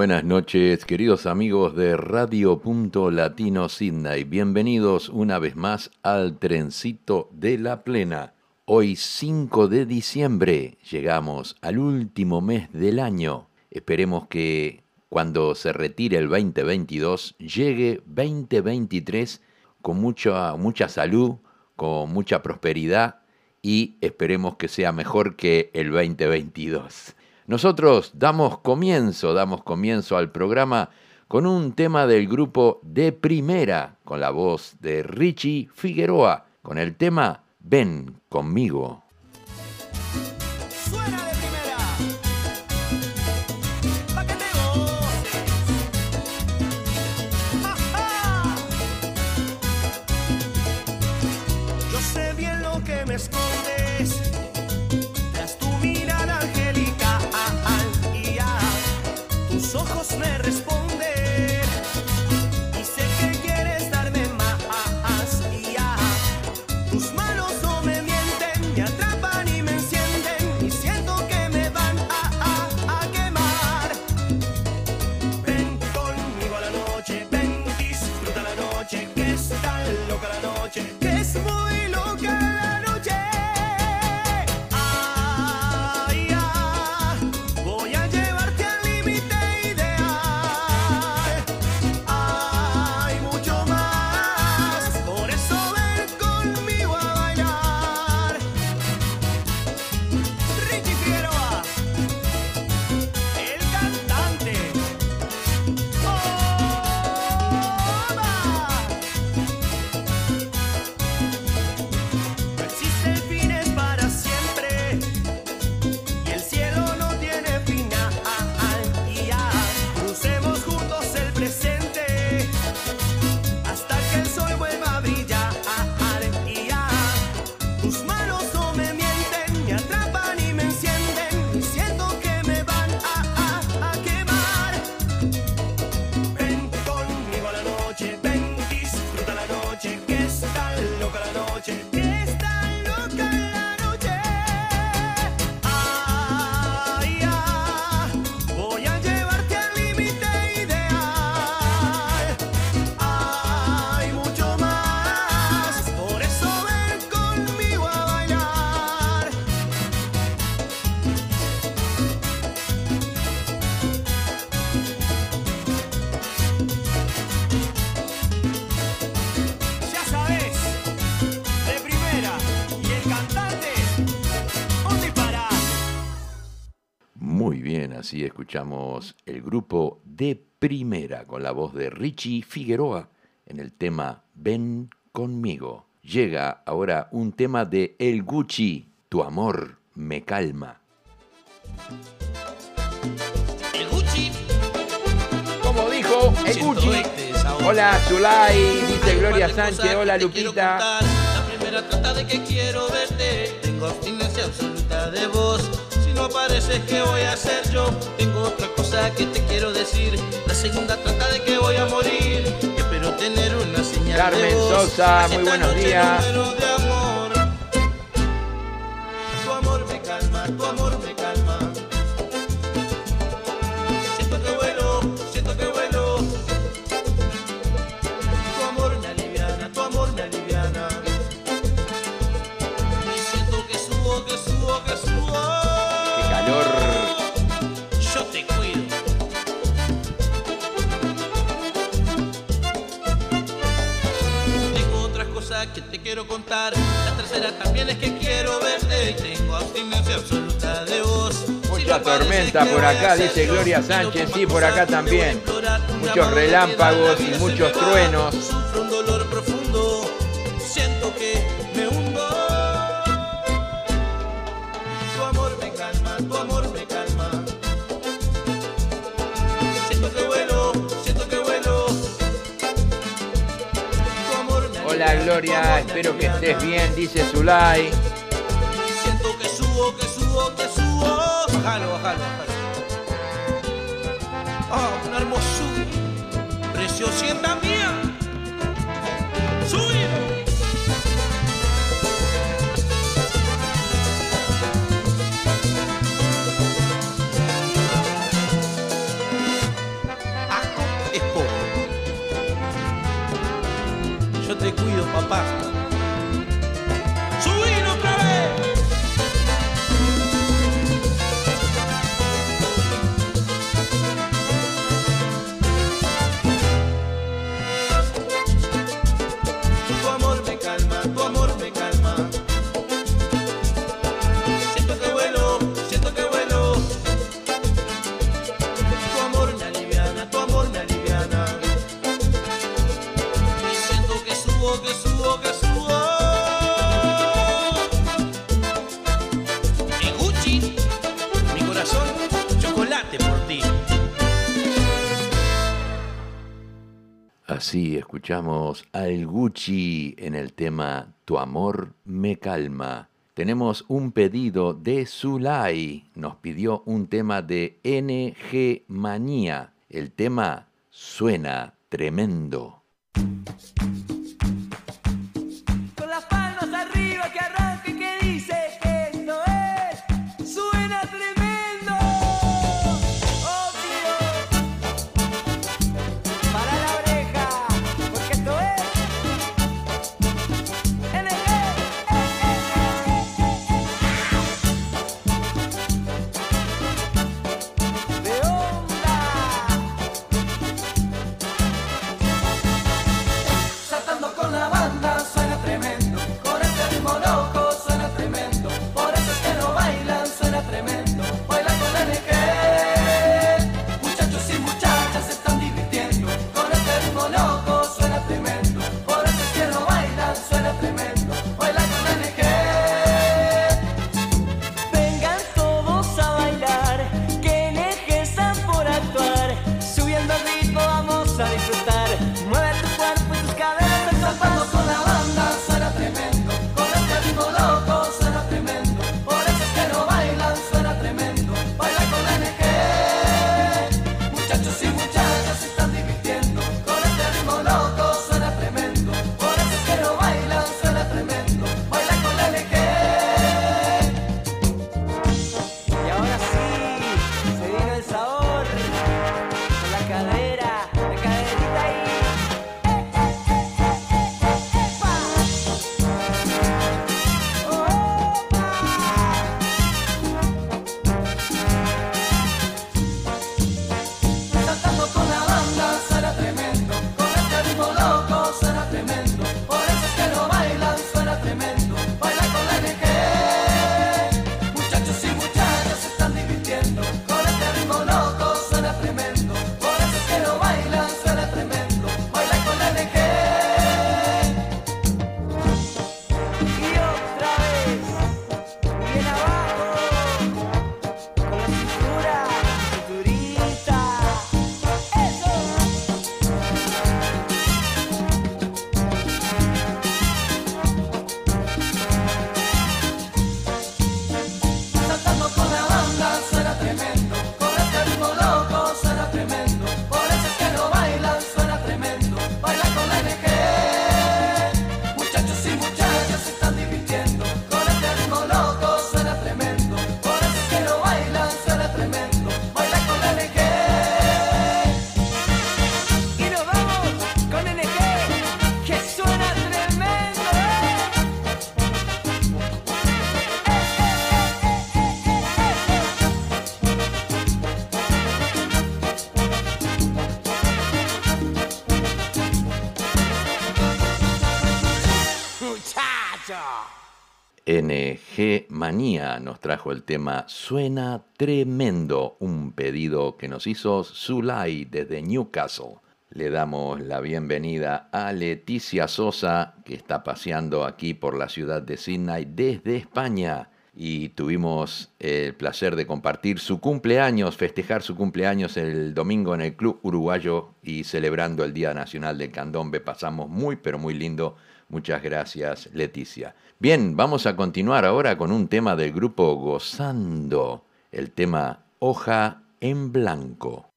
buenas noches, queridos amigos de Radio Punto Latino Sydney. Bienvenidos una vez más al trencito de la plena. Hoy 5 de diciembre llegamos al último mes del año. Esperemos que cuando se retire el 2022 llegue 2023 con mucha, mucha salud, con mucha prosperidad y esperemos que sea mejor que el 2022. Nosotros damos comienzo, damos comienzo al programa con un tema del grupo de primera, con la voz de Richie Figueroa, con el tema Ven conmigo. Así escuchamos el grupo de primera con la voz de Richie Figueroa en el tema Ven conmigo. Llega ahora un tema de El Gucci, Tu amor me calma. El Gucci. Como dijo El Gucci. este. Hola Zulay, dice Gloria Sánchez, hola Lupita. La primera trata de que quiero verte. Tengo abstinencia absoluta de vos. No apareces, ¿qué voy a hacer yo? Tengo otra cosa que te quiero decir. La segunda trata de que voy a morir. Y espero tener una señal Carmen de voz. Sosa, muy buenos días. Tu amor me calma, tu amor me calma. Quiero contar. La tercera también es que quiero verte y tengo abstinencia absoluta de vos. Mucha tormenta por acá, dice Gloria Sánchez, sí, por acá también. Muchos relámpagos y muchos truenos. Tu Gloria, espero que estés bien, dice Zulay. Siento que subo, que subo, que subo. Bájalo, bájalo, bájalo. Ah, una hermosura. Escuchamos al Gucci en el tema Tu amor me calma. Tenemos un pedido de Zulay. Nos pidió un tema de NG Manía. El tema suena tremendo. NG Manía nos trajo el tema Suena Tremendo, un pedido que nos hizo Zulay desde Newcastle. Le damos la bienvenida a Leticia Sosa, que está paseando aquí por la ciudad de Sydney desde España. Y tuvimos el placer de compartir su cumpleaños, festejar su cumpleaños el domingo en el Club Uruguayo y celebrando el Día Nacional del Candombe. Pasamos muy, pero muy lindo. Muchas gracias, Leticia. Bien, vamos a continuar ahora con un tema del grupo Gozando, el tema Hoja en Blanco.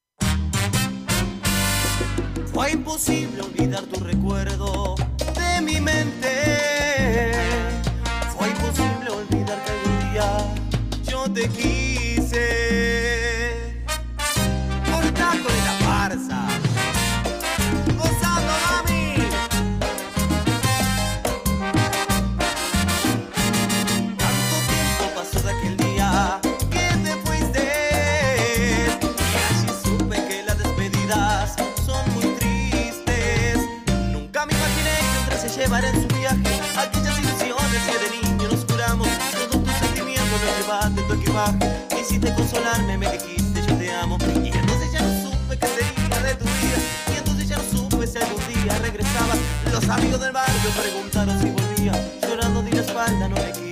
Fue imposible olvidar tu recuerdo de mi mente. Fue imposible olvidar que algún día yo te quise. Llevara en su viaje Aquellas ilusiones que de niño nos curamos. Todos tus sentimientos los llevaste en tu equipaje Quisiste consolarme, me dijiste yo te amo. Y entonces ya no supe qué sería de tu vida. Y entonces ya no supe si algún día regresaba. Los amigos del barrio preguntaron si volvía. Llorando di la espalda, no le quise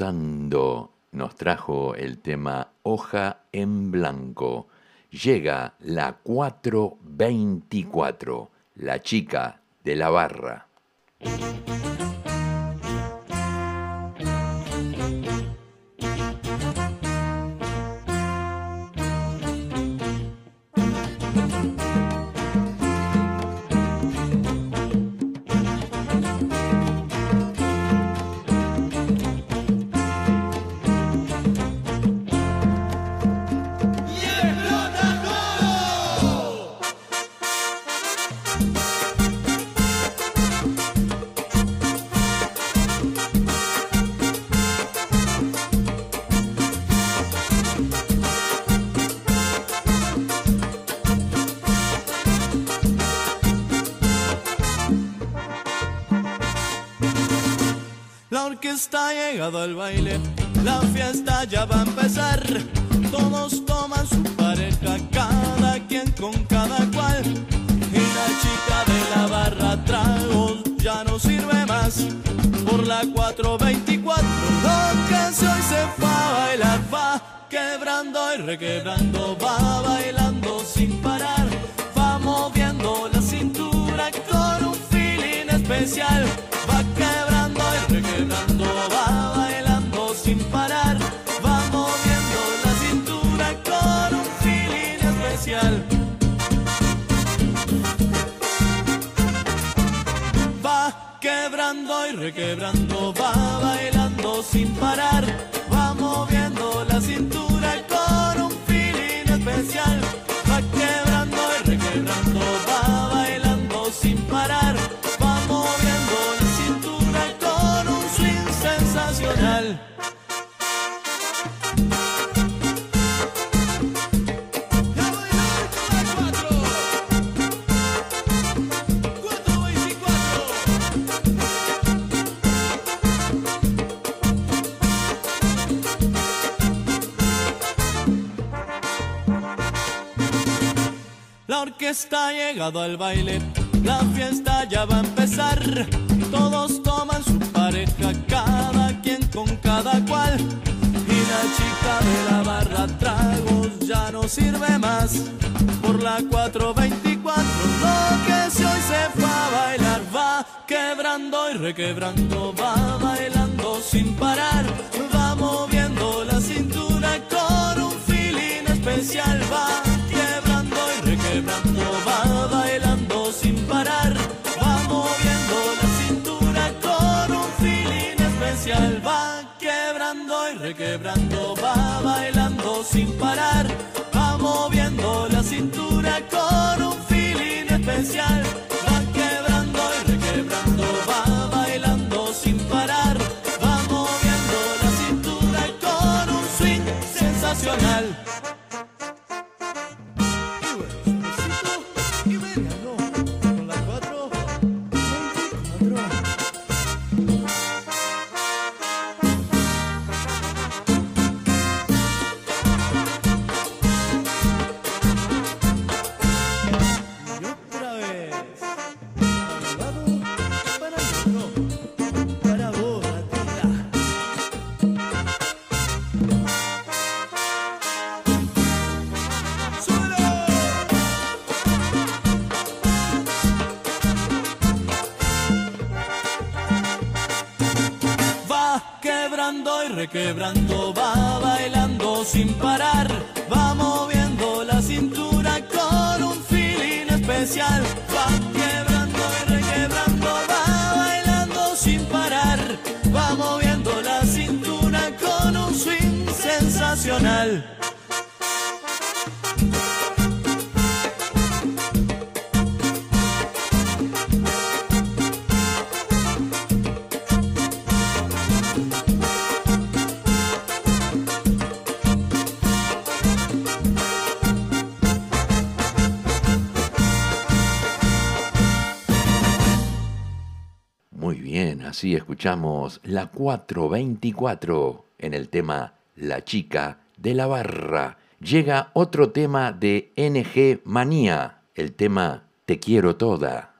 Nos trajo el tema Hoja en Blanco. Llega la 424, la chica de la barra. Requebrando, va bailando sin parar, va moviendo la cintura con un feeling especial, va quebrando y requebrando, va bailando sin parar, va moviendo la cintura con un feeling especial. Va quebrando y requebrando, va bailando sin parar, Ha llegado al baile, la fiesta ya va a empezar. Todos toman su pareja, cada quien con cada cual. Y la chica de la barra tragos ya no sirve más. Por la 424, lo que si hoy se fue a bailar va quebrando y requebrando, va bailando sin parar, va moviendo la cintura con un feeling especial, va y requebrando, va bailando sin parar, va moviendo la cintura con un feeling especial, va quebrando y requebrando, va bailando sin parar, va moviendo la cintura con un feeling especial, Bruno. Escuchamos la 424 en el tema La chica de la barra. Llega otro tema de NG Manía, el tema Te quiero toda.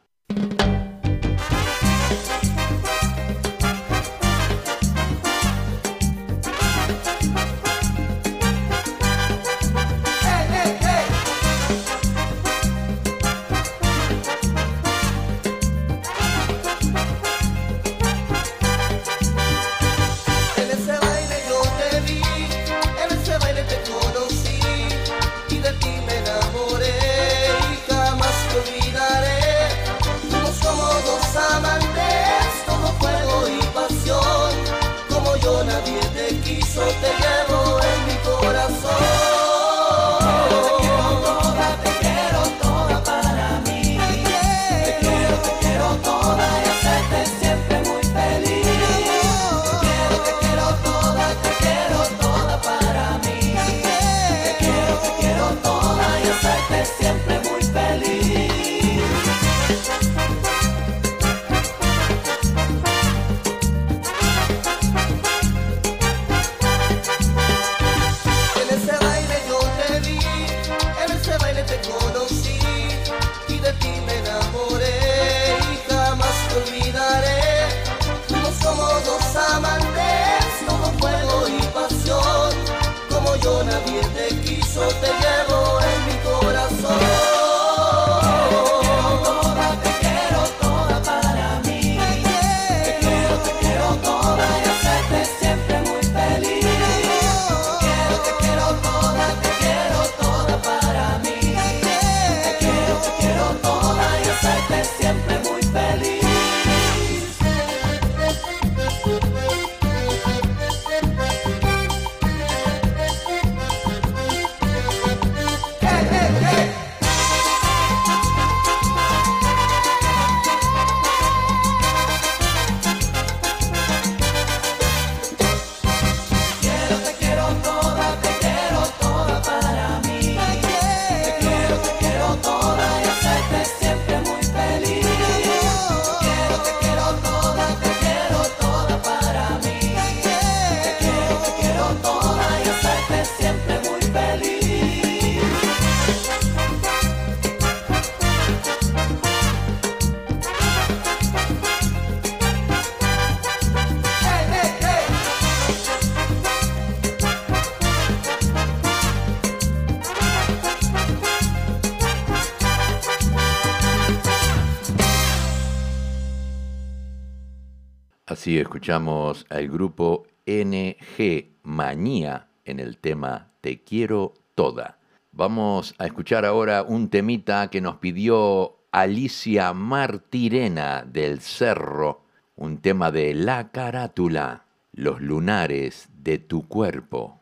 Escuchamos al grupo NG Manía en el tema Te quiero toda. Vamos a escuchar ahora un temita que nos pidió Alicia Martirena del Cerro, un tema de La Carátula, los lunares de tu cuerpo.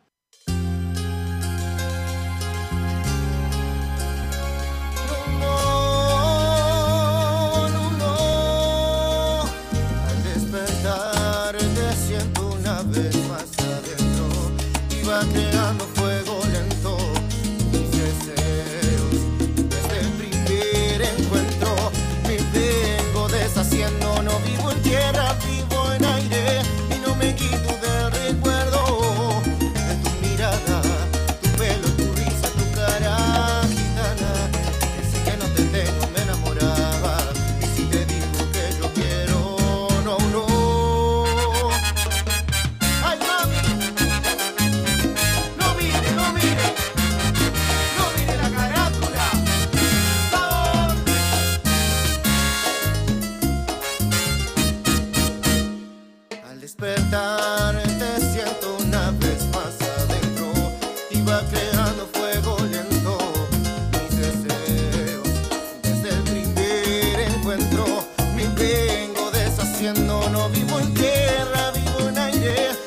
Deshaciendo. No vivo en tierra, vivo en aire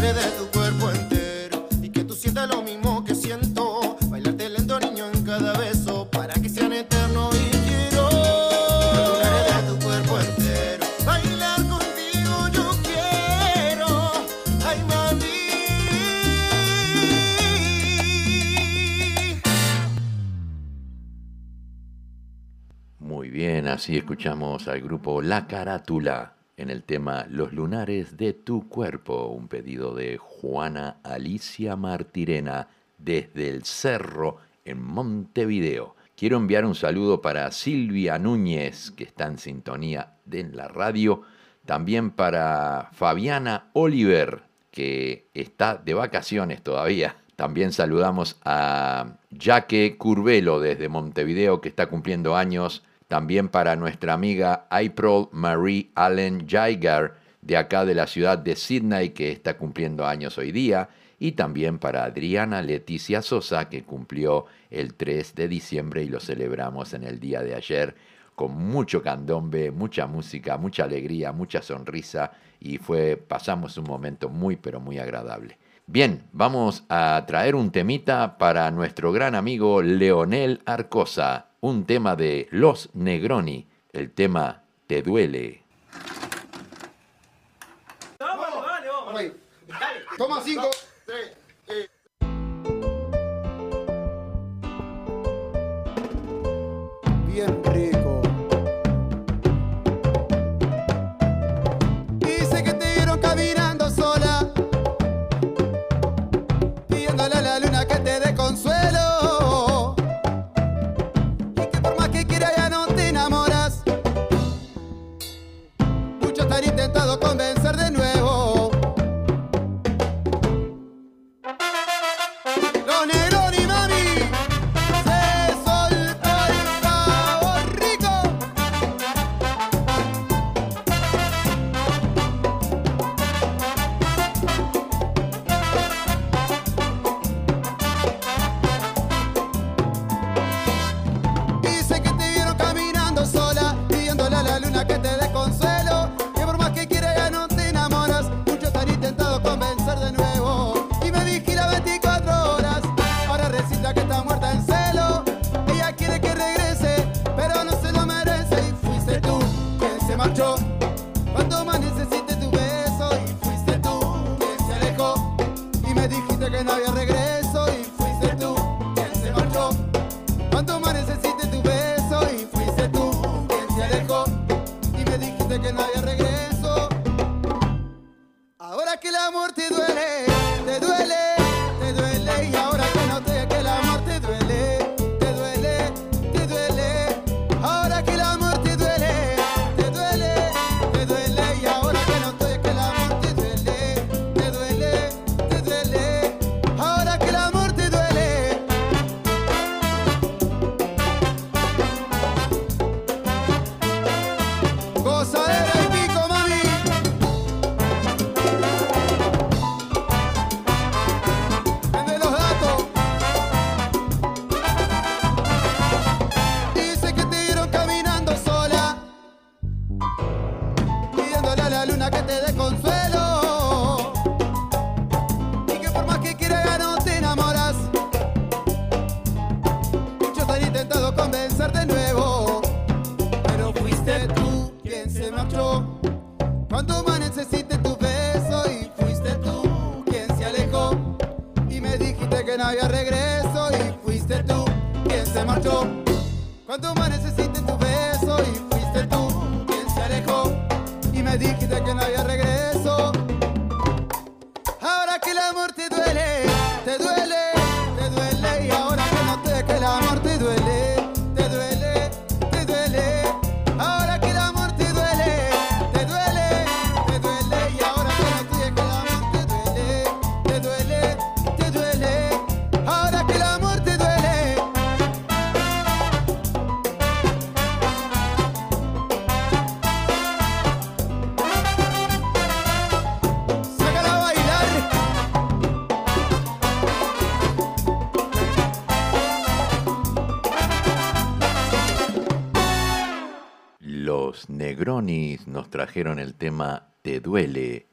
de tu cuerpo entero. Y que tú sientas lo mismo que siento. Bailarte lento niño en cada beso. Para que sean eternos y quiero lunares de tu cuerpo entero. Bailar contigo yo quiero. Ay mami. Muy bien, así escuchamos al grupo La Carátula en el tema Los lunares de tu cuerpo, un pedido de Juana Alicia Martirena desde el Cerro en Montevideo. Quiero enviar un saludo para Silvia Núñez, que está en sintonía de la radio, también para Fabiana Oliver, que está de vacaciones todavía. También saludamos a Jaque Curvelo desde Montevideo, que está cumpliendo años. También para nuestra amiga April Marie Allen Jaigar, de acá de la ciudad de Sydney, que está cumpliendo años hoy día. Y también para Adriana Leticia Sosa, que cumplió el 3 de diciembre y lo celebramos en el día de ayer con mucho candombe, mucha música, mucha alegría, mucha sonrisa y fue pasamos un momento muy pero muy agradable. Bien, vamos a traer un temita para nuestro gran amigo Leonel Arcosa, un tema de Los Negroni, el tema Te duele. Toma cinco. Bien rico. te quiere no te enamoras. Muchos han intentado convencer de nuevo, pero fuiste tú quien se marchó. Cuando más necesité tu beso y fuiste tú quien se alejó. Y me dijiste que no había regreso y fuiste tú quien se marchó. Cuando más trajeron el tema Te duele.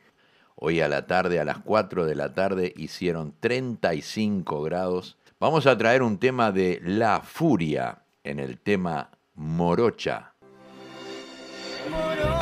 Hoy a la tarde, a las 4 de la tarde, hicieron 35 grados. Vamos a traer un tema de La Furia en el tema Morocha. Morocha.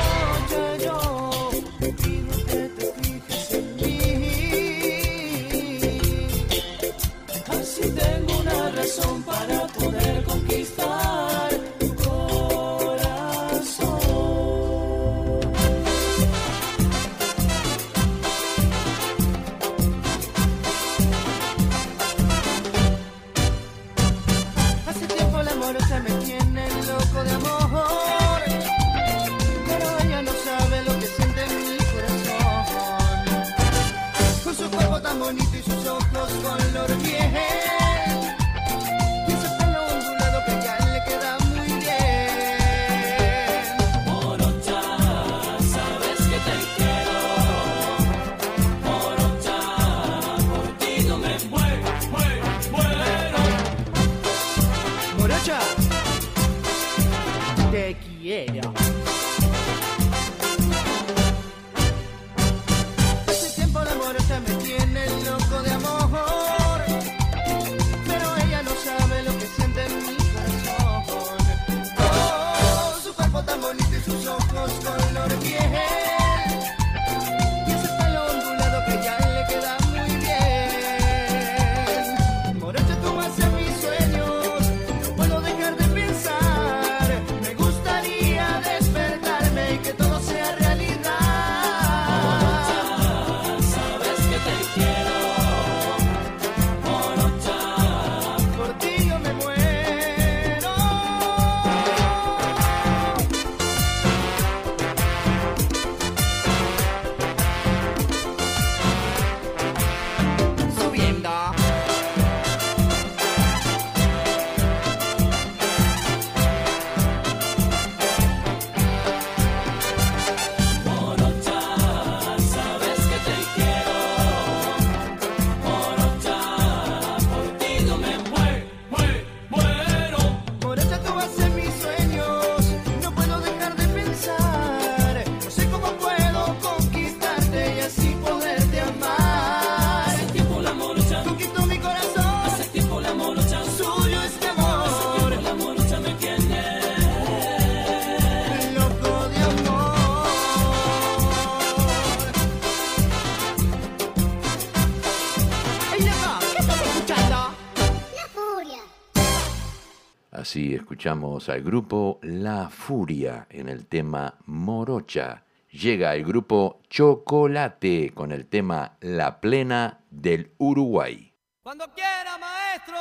escuchamos al grupo La Furia en el tema Morocha. Llega el grupo Chocolate con el tema La Plena del Uruguay. Cuando quiera, maestro.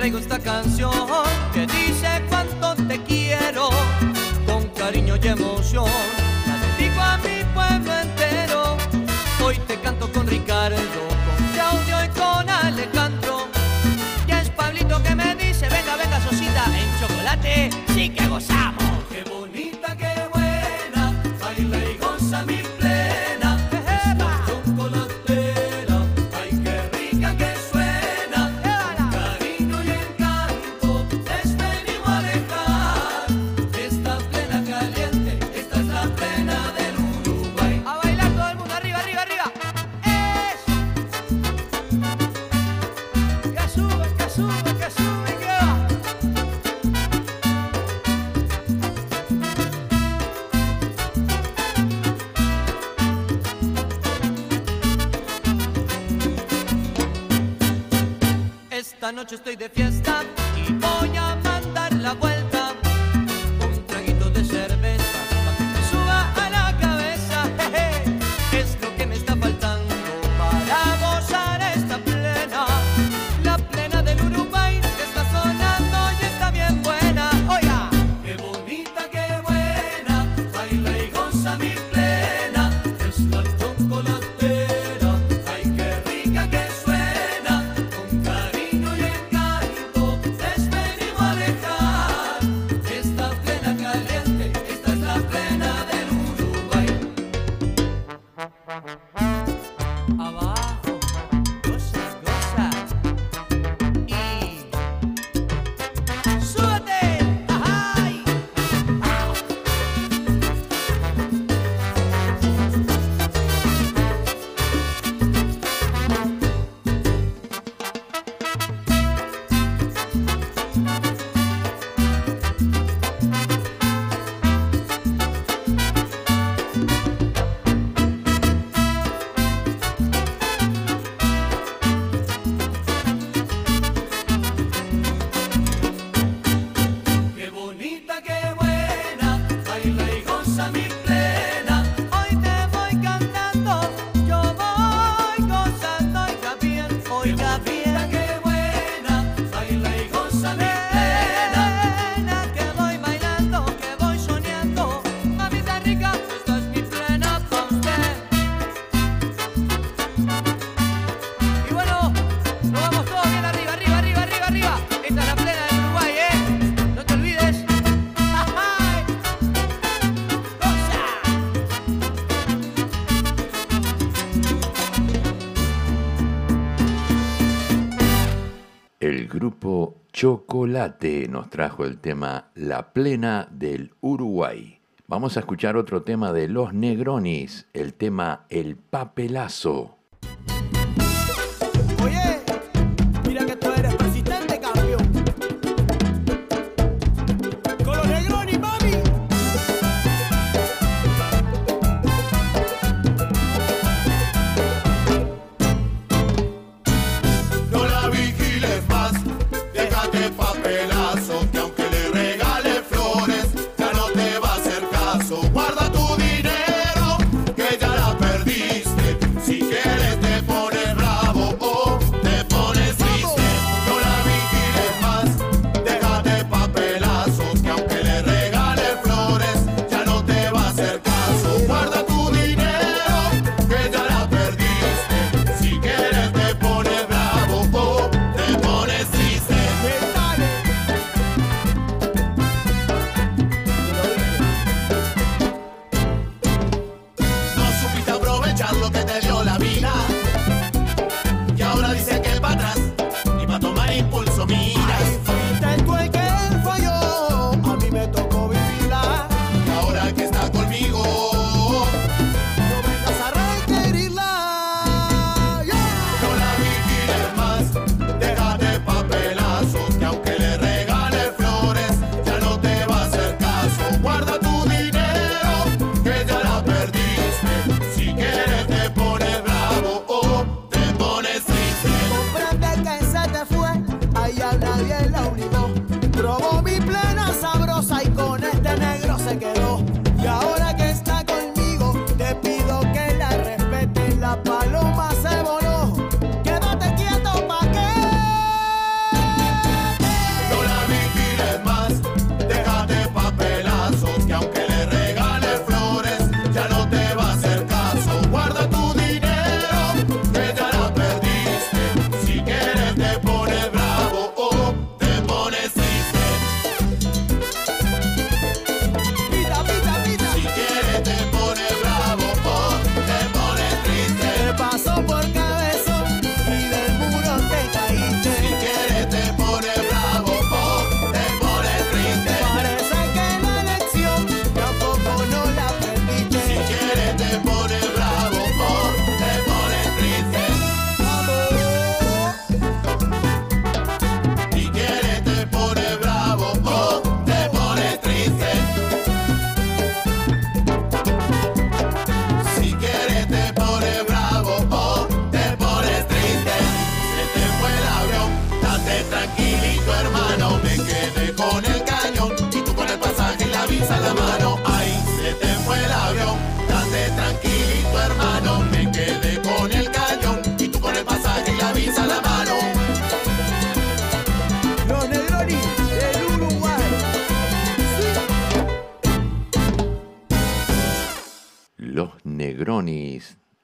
traigo esta canción que dice cuánto te quiero con cariño y emoción. La dedico a mi pueblo entero. Hoy te canto con Ricardo, con Claudio y con Alejandro. Ya es Pablito que me dice, venga, venga, Sosita, en chocolate sí que gozamos. estoy de fiesta. Chocolate nos trajo el tema La Plena del Uruguay. Vamos a escuchar otro tema de Los Negronis, el tema El Papelazo.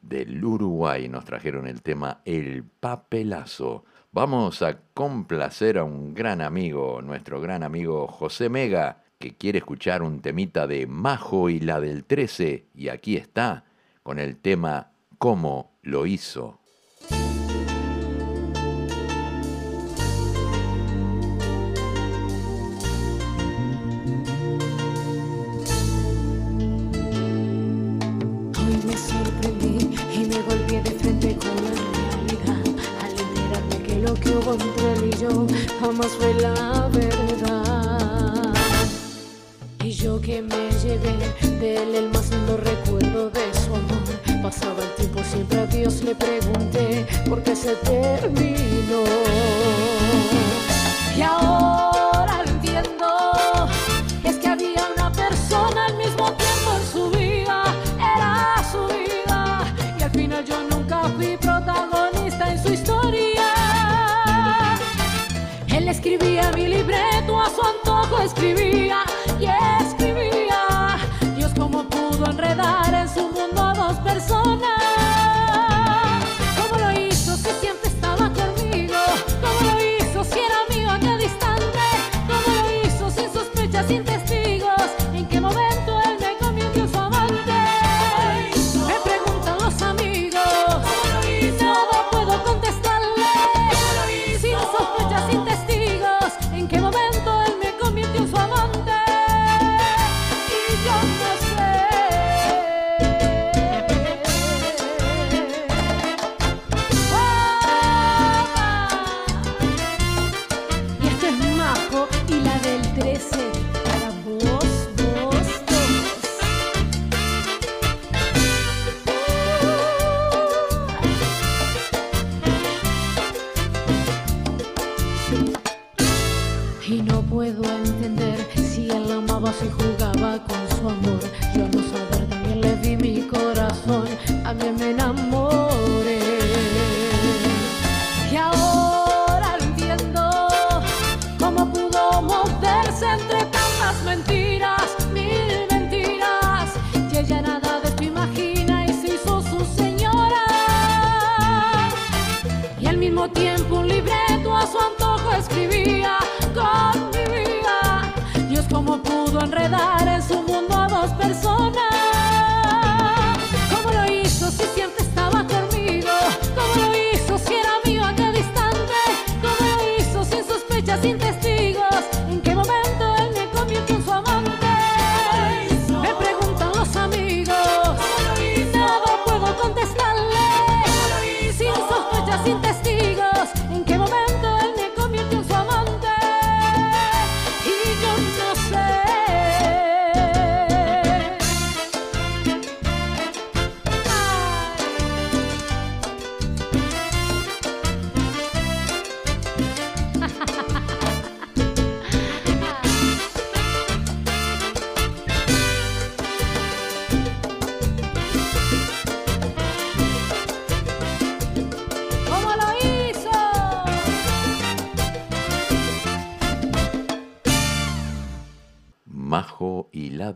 del Uruguay nos trajeron el tema El Papelazo. Vamos a complacer a un gran amigo, nuestro gran amigo José Mega, que quiere escuchar un temita de Majo y la del 13, y aquí está, con el tema ¿Cómo lo hizo?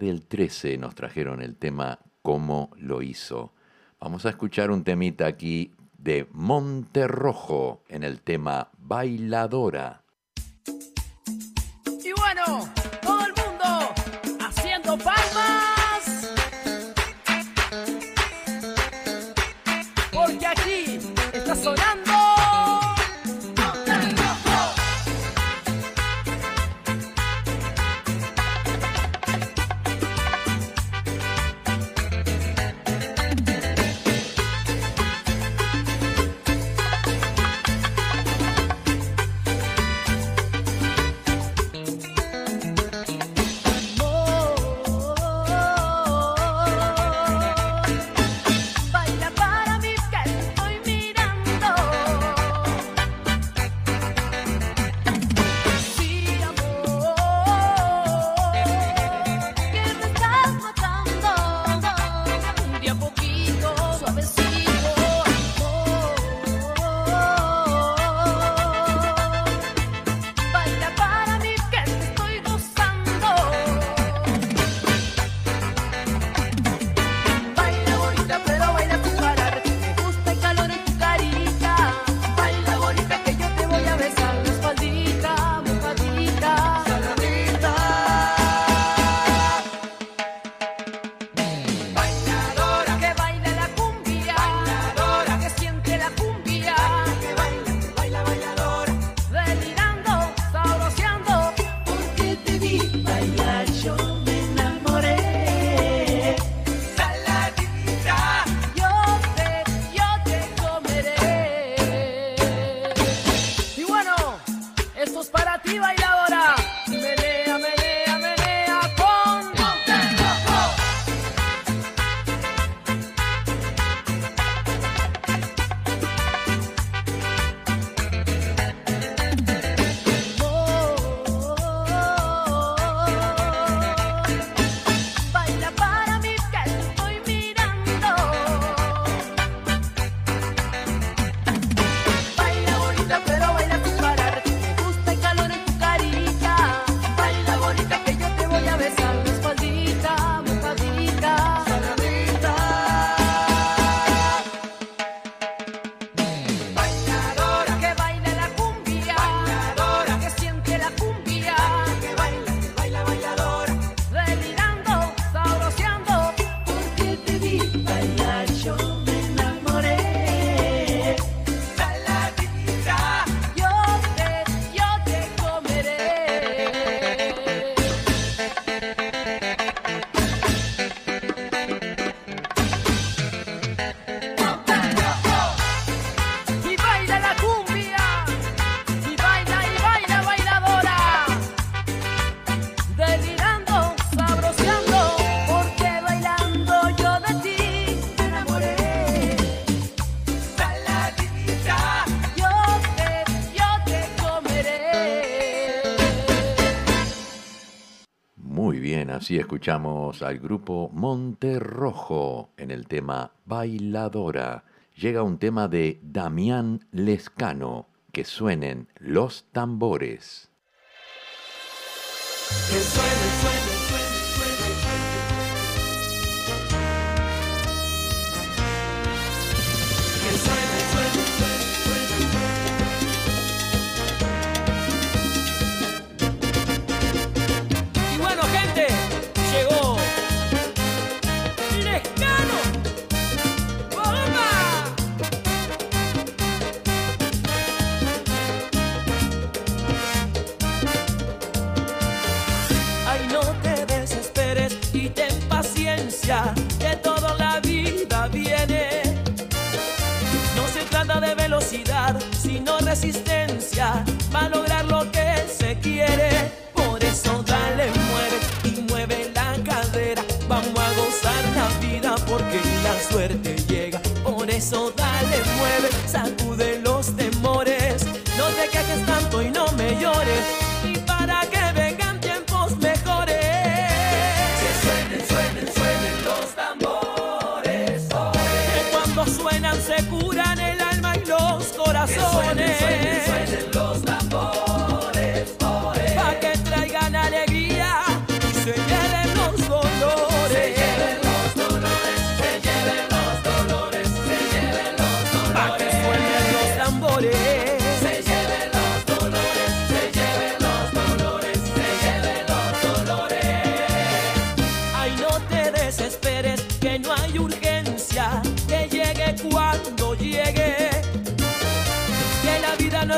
del 13 nos trajeron el tema Cómo lo hizo. Vamos a escuchar un temita aquí de Monterrojo en el tema Bailadora. Y bueno. Así escuchamos al grupo Monte Rojo en el tema Bailadora. Llega un tema de Damián Lescano, que suenen los tambores.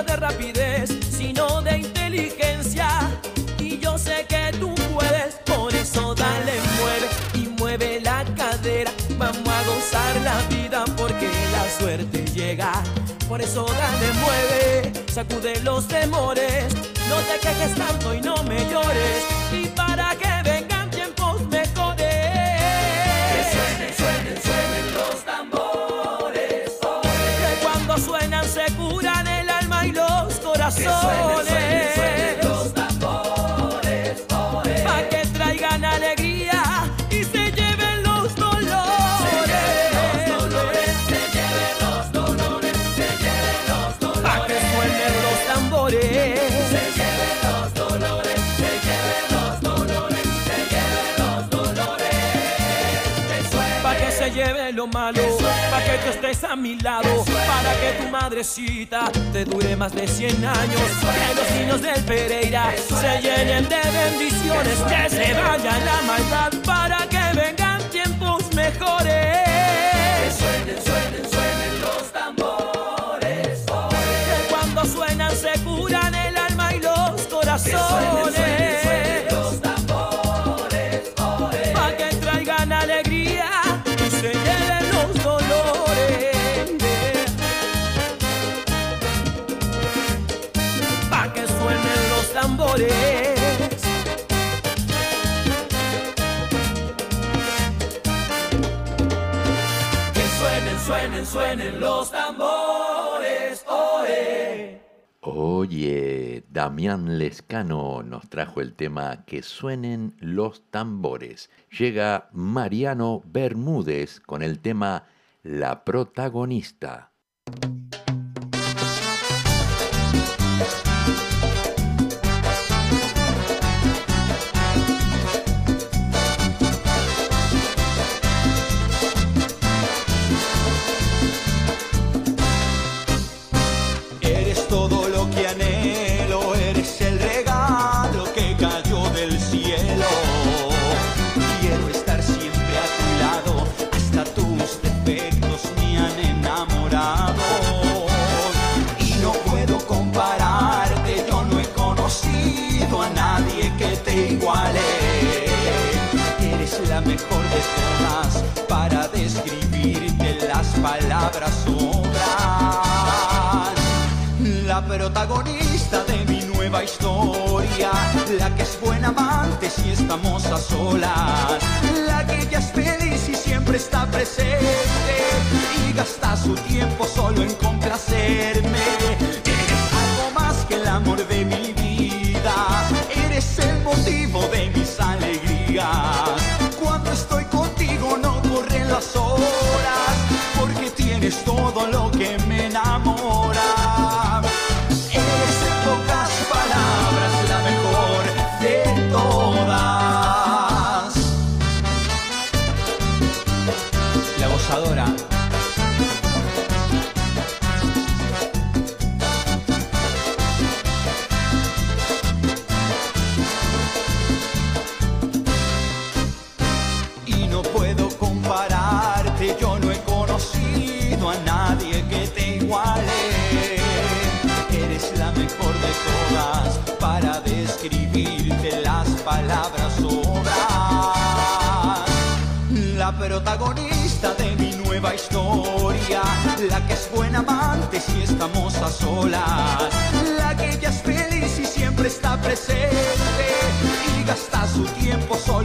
de rapidez, sino de inteligencia. Y yo sé que tú puedes, por eso dale, mueve y mueve la cadera. Vamos a gozar la vida porque la suerte llega. Por eso dale, mueve, sacude los temores. No te quejes tanto y no me llores. malo, para que tú estés a mi lado, para que tu madrecita te dure más de 100 años, que los niños del Pereira se llenen de bendiciones, que se vaya la maldad para que vengan tiempos mejores. Que suenen, suenen, suenen los tambores, oh. que cuando suenan se curan el alma y los corazones. suenen los tambores, oe. Oye, Damián Lescano nos trajo el tema Que suenen los tambores. Llega Mariano Bermúdez con el tema La protagonista. Todas para describirte las palabras sobran. La protagonista de mi nueva historia, la que es buena amante si estamos a solas, la que ya es feliz y siempre está presente y gasta su tiempo solo en complacerme. Eres algo más que el amor de mi vida, eres el motivo de mis alegrías. Tienes todo lo que me enamora. Protagonista de mi nueva historia, la que es buena amante si estamos a solas, la que ya es feliz y siempre está presente. Y gasta su tiempo solo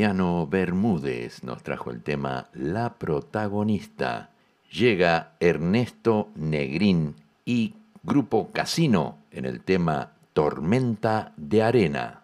Bermúdez nos trajo el tema La protagonista. Llega Ernesto Negrín y Grupo Casino en el tema Tormenta de Arena.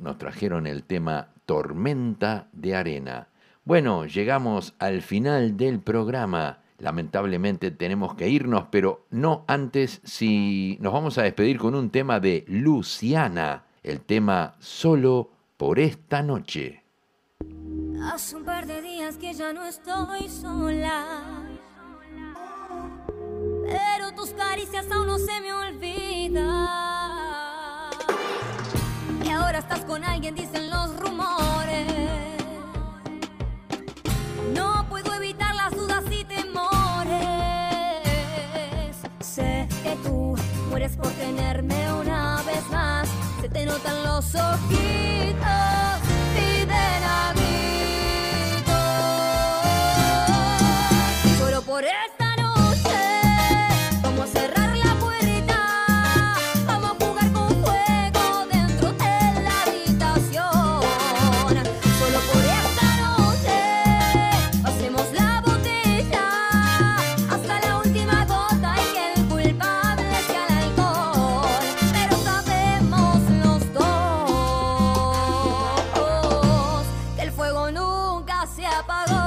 Nos trajeron el tema Tormenta de Arena. Bueno, llegamos al final del programa. Lamentablemente tenemos que irnos, pero no antes si nos vamos a despedir con un tema de Luciana, el tema Solo por esta noche. Hace un par de días que ya no estoy sola. Pero tus caricias aún no se me olvidan. Ahora estás con alguien, dicen los rumores. No puedo evitar las dudas y temores. Sé que tú mueres por tenerme una vez más. Se te notan los ojitos. Se apagó.